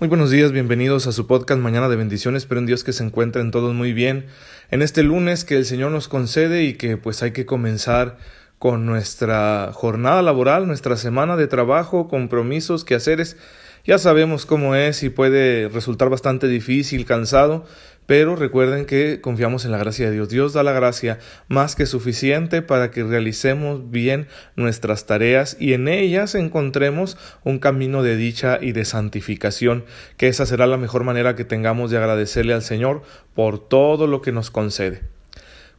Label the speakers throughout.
Speaker 1: Muy buenos días, bienvenidos a su podcast Mañana de Bendiciones. Espero en Dios que se encuentren todos muy bien en este lunes que el Señor nos concede y que pues hay que comenzar con nuestra jornada laboral, nuestra semana de trabajo, compromisos, quehaceres. Ya sabemos cómo es y puede resultar bastante difícil, cansado, pero recuerden que confiamos en la gracia de Dios. Dios da la gracia más que suficiente para que realicemos bien nuestras tareas y en ellas encontremos un camino de dicha y de santificación, que esa será la mejor manera que tengamos de agradecerle al Señor por todo lo que nos concede.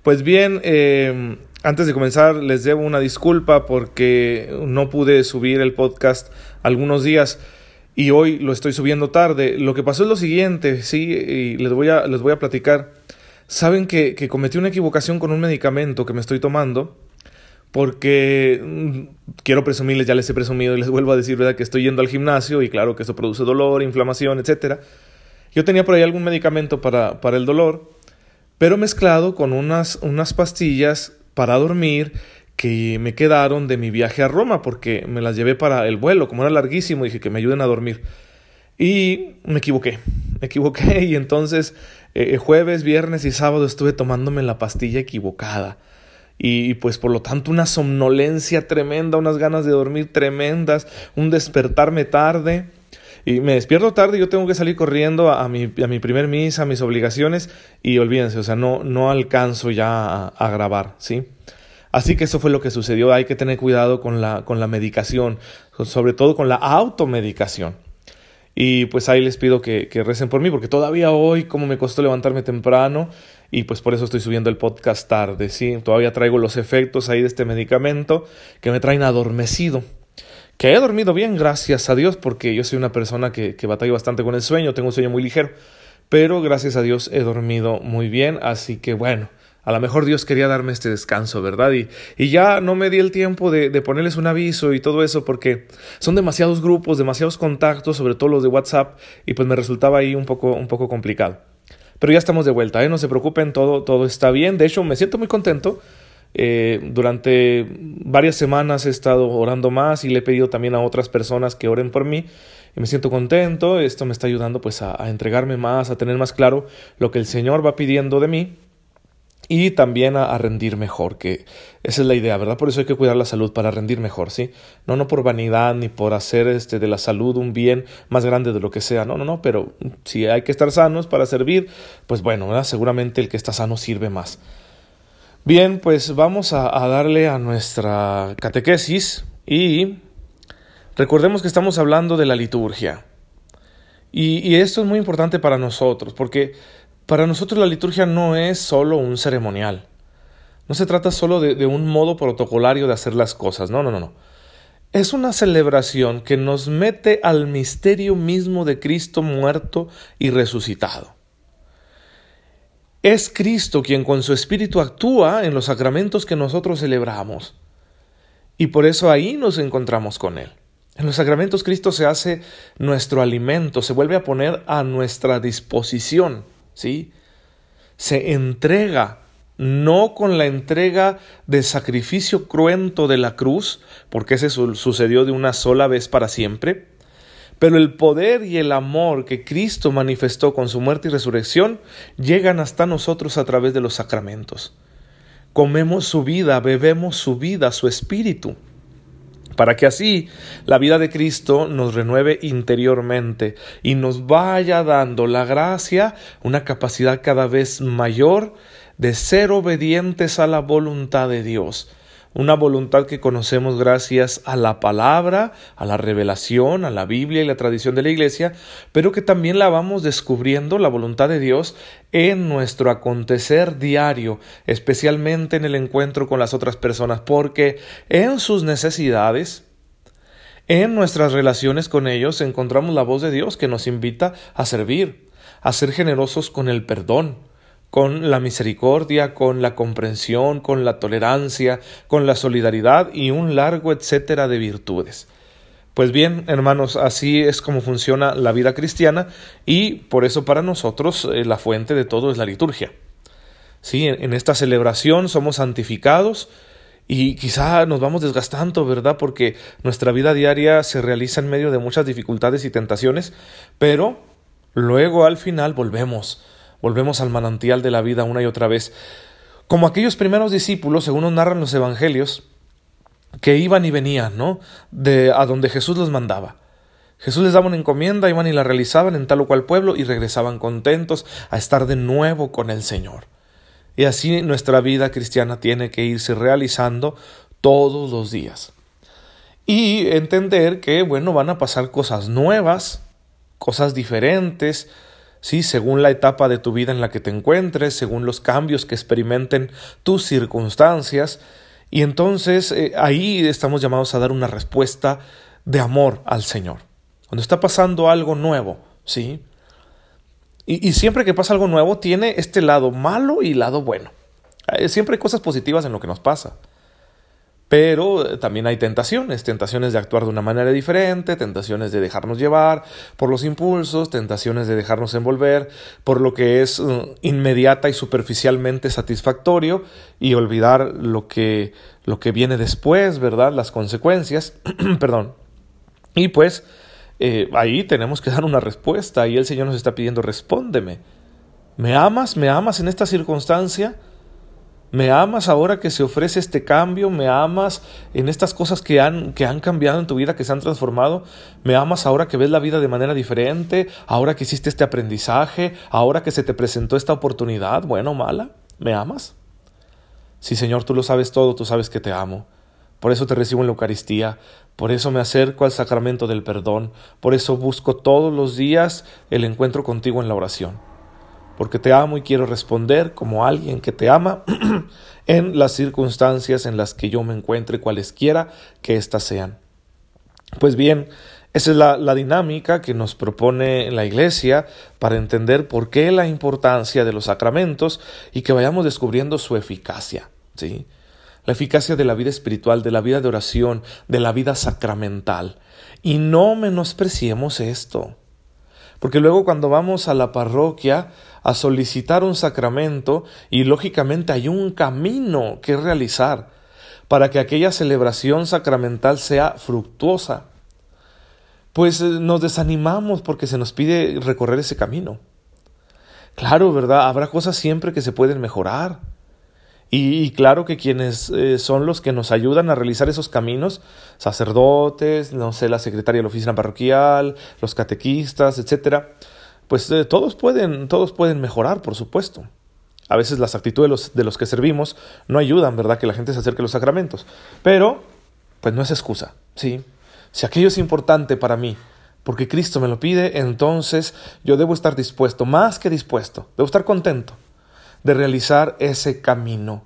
Speaker 1: Pues bien, eh, antes de comenzar les debo una disculpa porque no pude subir el podcast algunos días y hoy lo estoy subiendo tarde. Lo que pasó es lo siguiente, sí, y les voy a, les voy a platicar. Saben que, que cometí una equivocación con un medicamento que me estoy tomando, porque mm, quiero presumirles, ya les he presumido y les vuelvo a decir, ¿verdad? Que estoy yendo al gimnasio y claro que eso produce dolor, inflamación, etc. Yo tenía por ahí algún medicamento para, para el dolor, pero mezclado con unas, unas pastillas para dormir que me quedaron de mi viaje a Roma porque me las llevé para el vuelo, como era larguísimo, dije que me ayuden a dormir. Y me equivoqué, me equivoqué y entonces eh, jueves, viernes y sábado estuve tomándome la pastilla equivocada. Y pues por lo tanto una somnolencia tremenda, unas ganas de dormir tremendas, un despertarme tarde. Y me despierto tarde yo tengo que salir corriendo a, mi, a mi primer misa, a mis obligaciones y olvídense, o sea, no, no alcanzo ya a, a grabar, ¿sí? Así que eso fue lo que sucedió. Hay que tener cuidado con la, con la medicación, sobre todo con la automedicación. Y pues ahí les pido que, que, recen por mí, porque todavía hoy, como me costó levantarme temprano, y pues por eso estoy subiendo el podcast tarde, ¿sí? Todavía traigo los efectos ahí de este medicamento que me traen adormecido. Que he dormido bien, gracias a Dios, porque yo soy una persona que, que batalla bastante con el sueño, tengo un sueño muy ligero, pero gracias a Dios he dormido muy bien, así que bueno, a lo mejor Dios quería darme este descanso, ¿verdad? Y, ya no me di el tiempo de, ponerles un aviso y todo eso porque son demasiados grupos, demasiados contactos, sobre todo los de WhatsApp, y pues me resultaba ahí un poco, un poco complicado. Pero ya estamos de vuelta, ¿eh? no se preocupen, todo, todo está bien. De hecho, me siento muy contento. Eh, durante varias semanas he estado orando más y le he pedido también a otras personas que oren por mí y me siento contento. Esto me está ayudando pues a entregarme más, a tener más claro lo que el Señor va pidiendo de mí y también a, rendir mejor, que esa es la idea, ¿verdad? Por eso hay que cuidar la salud para rendir mejor, ¿sí? No, no por vanidad ni por hacer este, de la salud un bien más grande de lo que sea, no, no, no, pero si hay que estar sanos para servir, pues bueno, ¿verdad? seguramente el que está sano sirve más. Bien, pues vamos a, darle a nuestra catequesis y recordemos que estamos hablando de la liturgia. Y esto es muy importante para nosotros, porque para nosotros la liturgia no es solo un ceremonial. No se trata solo de, un modo protocolario de hacer las cosas. No, no, no, no. Es una celebración que nos mete al misterio mismo de Cristo muerto y resucitado. Es Cristo quien con su Espíritu actúa en los sacramentos que nosotros celebramos. Y por eso ahí nos encontramos con Él. En los sacramentos Cristo se hace nuestro alimento, se vuelve a poner a nuestra disposición. ¿Sí? Se entrega, no con la entrega de sacrificio cruento de la cruz, porque ese sucedió de una sola vez para siempre, pero el poder y el amor que Cristo manifestó con su muerte y resurrección llegan hasta nosotros a través de los sacramentos. Comemos su vida, bebemos su vida, su espíritu para que así la vida de Cristo nos renueve interiormente y nos vaya dando la gracia, una capacidad cada vez mayor de ser obedientes a la voluntad de Dios una voluntad que conocemos gracias a la palabra, a la revelación, a la Biblia y la tradición de la Iglesia, pero que también la vamos descubriendo, la voluntad de Dios, en nuestro acontecer diario, especialmente en el encuentro con las otras personas, porque en sus necesidades, en nuestras relaciones con ellos, encontramos la voz de Dios que nos invita a servir, a ser generosos con el perdón, con la misericordia, con la comprensión, con la tolerancia, con la solidaridad y un largo etcétera de virtudes. Pues bien, hermanos, así es como funciona la vida cristiana y por eso para nosotros eh, la fuente de todo es la liturgia. Sí, en esta celebración somos santificados y quizá nos vamos desgastando, ¿verdad? Porque nuestra vida diaria se realiza en medio de muchas dificultades y tentaciones, pero luego al final volvemos, volvemos al manantial de la vida una y otra vez. Como aquellos primeros discípulos, según nos narran los evangelios, que iban y venían, ¿no? De a donde Jesús los mandaba. Jesús les daba una encomienda, iban y la realizaban en tal o cual pueblo y regresaban contentos a estar de nuevo con el Señor. Y así nuestra vida cristiana tiene que irse realizando todos los días. Y entender que, bueno, van a pasar cosas nuevas, cosas diferentes, sí, según la etapa de tu vida en la que te encuentres, según los cambios que experimenten tus circunstancias. Y entonces eh, ahí estamos llamados a dar una respuesta de amor al Señor. Cuando está pasando algo nuevo, ¿sí? Y, siempre que pasa algo nuevo tiene este lado malo y lado bueno. Eh, siempre hay cosas positivas en lo que nos pasa. Pero eh, también hay tentaciones, tentaciones de actuar de una manera diferente, tentaciones de dejarnos llevar por los impulsos, tentaciones de dejarnos envolver por lo que es uh, inmediata y superficialmente satisfactorio y olvidar lo que, lo que viene después, ¿verdad? Las consecuencias, perdón. Y pues eh, ahí tenemos que dar una respuesta y el Señor nos está pidiendo, respóndeme. ¿Me amas? ¿Me amas en esta circunstancia? ¿Me amas ahora que se ofrece este cambio? ¿Me amas en estas cosas que han, que han cambiado en tu vida, que se han transformado? ¿Me amas ahora que ves la vida de manera diferente? ¿Ahora que hiciste este aprendizaje? ¿Ahora que se te presentó esta oportunidad, buena o mala? ¿Me amas? Sí, Señor, tú lo sabes todo, tú sabes que te amo. Por eso te recibo en la Eucaristía, por eso me acerco al sacramento del perdón, por eso busco todos los días el encuentro contigo en la oración, porque te amo y quiero responder como alguien que te ama en las circunstancias en las que yo me encuentre, cualesquiera que éstas sean. Pues bien, esa es la, la, dinámica que nos propone la Iglesia para entender por qué la importancia de los sacramentos y que vayamos descubriendo su eficacia. ¿sí? la eficacia de la vida espiritual, de la vida de oración, de la vida sacramental. Y no menospreciemos esto. Porque luego cuando vamos a la parroquia a solicitar un sacramento y lógicamente hay un camino que realizar para que aquella celebración sacramental sea fructuosa, pues eh, nos desanimamos porque se nos pide recorrer ese camino. Claro, ¿verdad? Habrá cosas siempre que se pueden mejorar. Y, claro que quienes eh, son los que nos ayudan a realizar esos caminos, sacerdotes, no sé, la secretaria de la oficina parroquial, los catequistas, etcétera, pues eh, todos pueden, todos pueden mejorar, por supuesto. A veces las actitudes de los, de los que servimos no ayudan, ¿verdad?, que la gente se acerque a los sacramentos. Pero, pues no es excusa, ¿sí? Si aquello es importante para mí, porque Cristo me lo pide, entonces yo debo estar dispuesto, más que dispuesto, debo estar contento de realizar ese camino.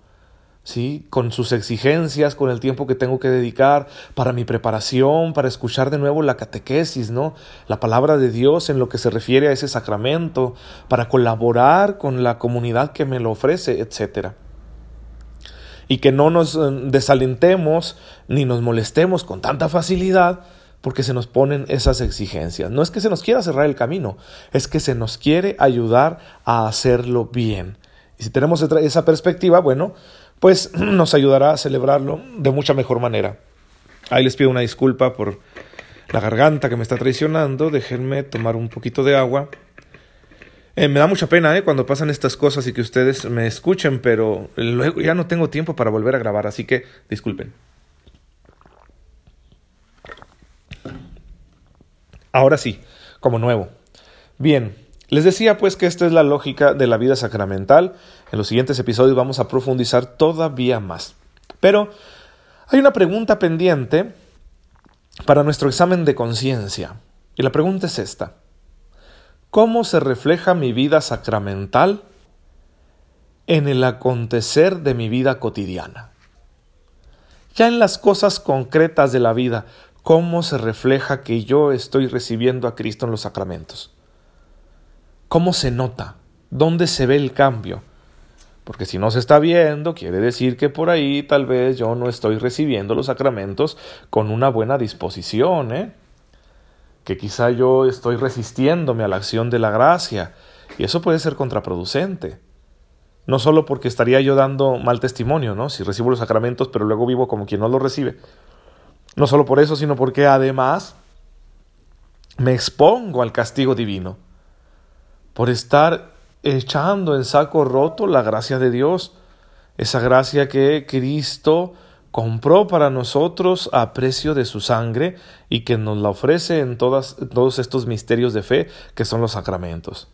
Speaker 1: ¿Sí? con sus exigencias, con el tiempo que tengo que dedicar para mi preparación, para escuchar de nuevo la catequesis, ¿no? La palabra de Dios en lo que se refiere a ese sacramento, para colaborar con la comunidad que me lo ofrece, etcétera. Y que no nos eh, desalentemos ni nos molestemos con tanta facilidad porque se nos ponen esas exigencias. No es que se nos quiera cerrar el camino, es que se nos quiere ayudar a hacerlo bien. Y si tenemos esa perspectiva, bueno, pues nos ayudará a celebrarlo de mucha mejor manera. Ahí les pido una disculpa por la garganta que me está traicionando. Déjenme tomar un poquito de agua. Eh, me da mucha pena eh, cuando pasan estas cosas y que ustedes me escuchen, pero luego ya no tengo tiempo para volver a grabar, así que disculpen. Ahora sí, como nuevo. Bien, les decía pues que esta es la lógica de la vida sacramental. En los siguientes episodios vamos a profundizar todavía más. Pero hay una pregunta pendiente para nuestro examen de conciencia. Y la pregunta es esta. ¿Cómo se refleja mi vida sacramental en el acontecer de mi vida cotidiana? Ya en las cosas concretas de la vida, ¿cómo se refleja que yo estoy recibiendo a Cristo en los sacramentos? ¿Cómo se nota? ¿Dónde se ve el cambio? Porque si no se está viendo, quiere decir que por ahí tal vez yo no estoy recibiendo los sacramentos con una buena disposición, ¿eh? Que quizá yo estoy resistiéndome a la acción de la gracia, y eso puede ser contraproducente. No solo porque estaría yo dando mal testimonio, ¿no? Si recibo los sacramentos, pero luego vivo como quien no los recibe. No solo por eso, sino porque además me expongo al castigo divino por estar echando en saco roto la gracia de Dios, esa gracia que Cristo compró para nosotros a precio de su sangre y que nos la ofrece en todos estos misterios de fe que son los sacramentos.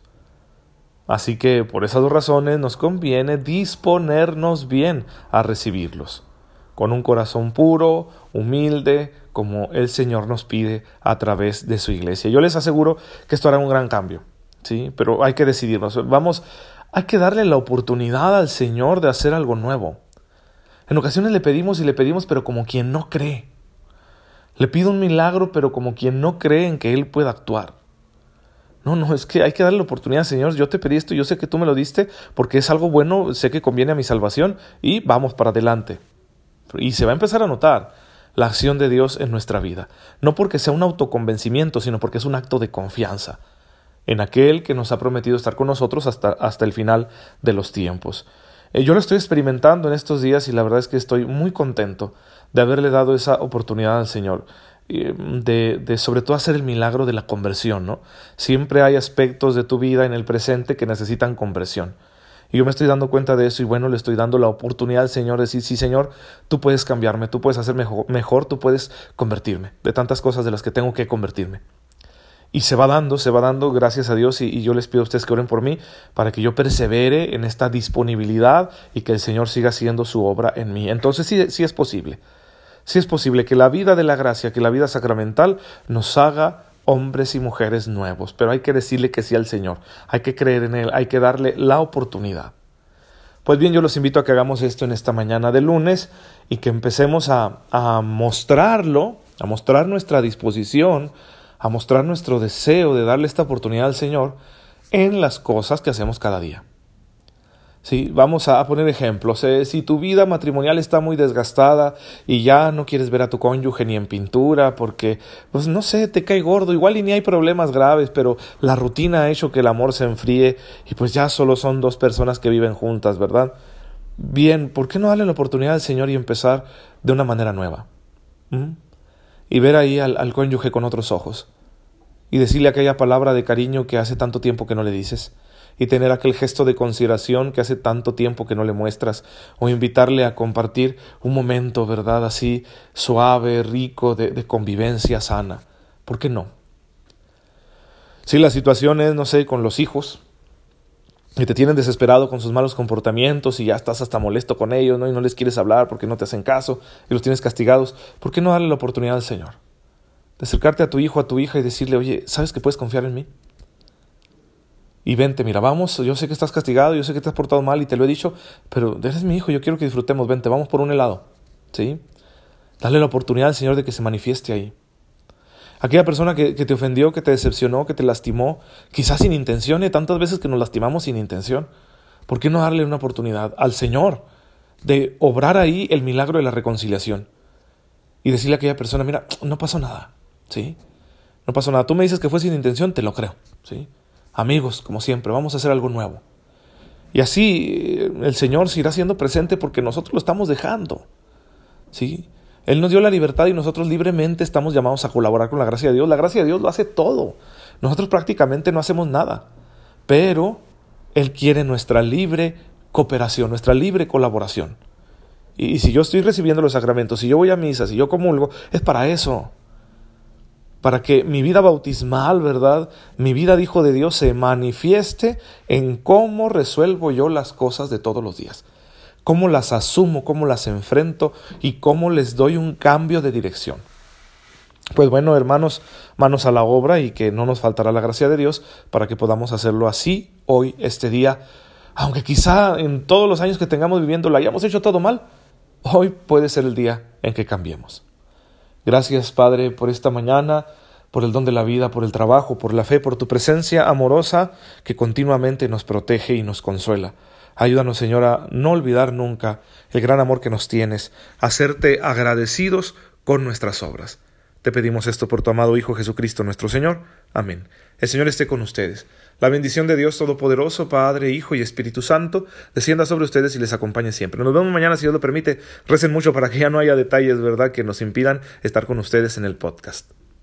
Speaker 1: Así que por esas dos razones nos conviene disponernos bien a recibirlos, con un corazón puro, humilde, como el Señor nos pide a través de su iglesia. Yo les aseguro que esto hará un gran cambio. ¿Sí? Pero hay que decidirnos. Vamos, hay que darle la oportunidad al Señor de hacer algo nuevo. En ocasiones le pedimos y le pedimos, pero como quien no cree. Le pido un milagro, pero como quien no cree en que Él pueda actuar. No, no, es que hay que darle la oportunidad, Señor. Yo te pedí esto, yo sé que tú me lo diste porque es algo bueno, sé que conviene a mi salvación y vamos para adelante. Y se va a empezar a notar la acción de Dios en nuestra vida. No porque sea un autoconvencimiento, sino porque es un acto de confianza en aquel que nos ha prometido estar con nosotros hasta, hasta el final de los tiempos. Eh, yo lo estoy experimentando en estos días y la verdad es que estoy muy contento de haberle dado esa oportunidad al Señor. Eh, de, de, sobre todo hacer el milagro de la conversión, ¿no? Siempre hay aspectos de tu vida en el presente que necesitan conversión. Y yo me estoy dando cuenta de eso y bueno, le estoy dando la oportunidad al Señor de decir, sí Señor, tú puedes cambiarme, tú puedes hacer mejor, mejor, tú puedes convertirme de tantas cosas de las que tengo que convertirme. Y se va dando, se va dando, gracias a Dios, y, yo les pido a ustedes que oren por mí, para que yo persevere en esta disponibilidad y que el Señor siga haciendo su obra en mí. Entonces sí, sí es posible, sí es posible que la vida de la gracia, que la vida sacramental nos haga hombres y mujeres nuevos, pero hay que decirle que sí al Señor, hay que creer en Él, hay que darle la oportunidad. Pues bien, yo los invito a que hagamos esto en esta mañana de lunes y que empecemos a, a mostrarlo, a mostrar nuestra disposición, a mostrar nuestro deseo de darle esta oportunidad al Señor en las cosas que hacemos cada día. Sí, vamos a poner ejemplos. Eh, si tu vida matrimonial está muy desgastada y ya no quieres ver a tu cónyuge ni en pintura porque, pues no sé, te cae gordo, igual y ni hay problemas graves, pero la rutina ha hecho que el amor se enfríe y pues ya solo son dos personas que viven juntas, ¿verdad? Bien, ¿por qué no darle la oportunidad al Señor y empezar de una manera nueva? ¿Mm? Y ver ahí al, cónyuge con otros ojos y decirle aquella palabra de cariño que hace tanto tiempo que no le dices y tener aquel gesto de consideración que hace tanto tiempo que no le muestras, o invitarle a compartir un momento, ¿verdad? Así suave, rico, de, de convivencia sana. ¿Por qué no? Si la situación es, no sé, con los hijos, y te tienen desesperado con sus malos comportamientos y ya estás hasta molesto con ellos, ¿no? Y no les quieres hablar porque no te hacen caso y los tienes castigados, ¿por qué no darle la oportunidad al Señor? De acercarte a tu hijo, a tu hija y decirle, oye, ¿sabes que puedes confiar en mí? Y vente, mira, vamos, yo sé que estás castigado, yo sé que te has portado mal y te lo he dicho, pero eres mi hijo, yo quiero que disfrutemos, vente, vamos por un helado, ¿sí? Dale la oportunidad al Señor de que se manifieste ahí. Aquella persona que, te ofendió, que te decepcionó, que te lastimó, quizás sin intención, y tantas veces que nos lastimamos sin intención. ¿Por qué no darle una oportunidad al Señor de obrar ahí el milagro de la reconciliación? Y decirle a aquella persona, mira, no pasó nada, ¿sí? No pasó nada. Tú me dices que fue sin intención, te lo creo, ¿sí? Amigos, como siempre, vamos a hacer algo nuevo. Y así eh, el Señor se irá siendo presente porque nosotros lo estamos dejando, ¿sí? Él nos dio la libertad y nosotros libremente estamos llamados a colaborar con la gracia de Dios. La gracia de Dios lo hace todo. Nosotros prácticamente no hacemos nada. Pero Él quiere nuestra libre cooperación, nuestra libre colaboración. Y, si yo estoy recibiendo los sacramentos, si yo voy a misa, si yo comulgo, es para eso. Para que mi vida bautismal, ¿verdad? Mi vida de hijo de Dios se manifieste en cómo resuelvo yo las cosas de todos los días cómo las asumo, cómo las enfrento y cómo les doy un cambio de dirección. Pues bueno, hermanos, manos a la obra y que no nos faltará la gracia de Dios para que podamos hacerlo así hoy, este día. Aunque quizá en todos los años que tengamos viviendo lo hayamos hecho todo mal, hoy puede ser el día en que cambiemos. Gracias, Padre, por esta mañana, por el don de la vida, por el trabajo, por la fe, por tu presencia amorosa que continuamente nos protege y nos consuela. Ayúdanos, Señor, a no olvidar nunca el gran amor que nos tienes, a hacerte agradecidos con nuestras obras. Te pedimos esto por tu amado Hijo Jesucristo nuestro Señor. Amén. El Señor esté con ustedes. La bendición de Dios Todopoderoso, Padre, Hijo y Espíritu Santo, descienda sobre ustedes y les acompañe siempre. Nos vemos mañana, si Dios lo permite. Recen mucho para que ya no haya detalles, ¿verdad?, que nos impidan estar con ustedes en el podcast.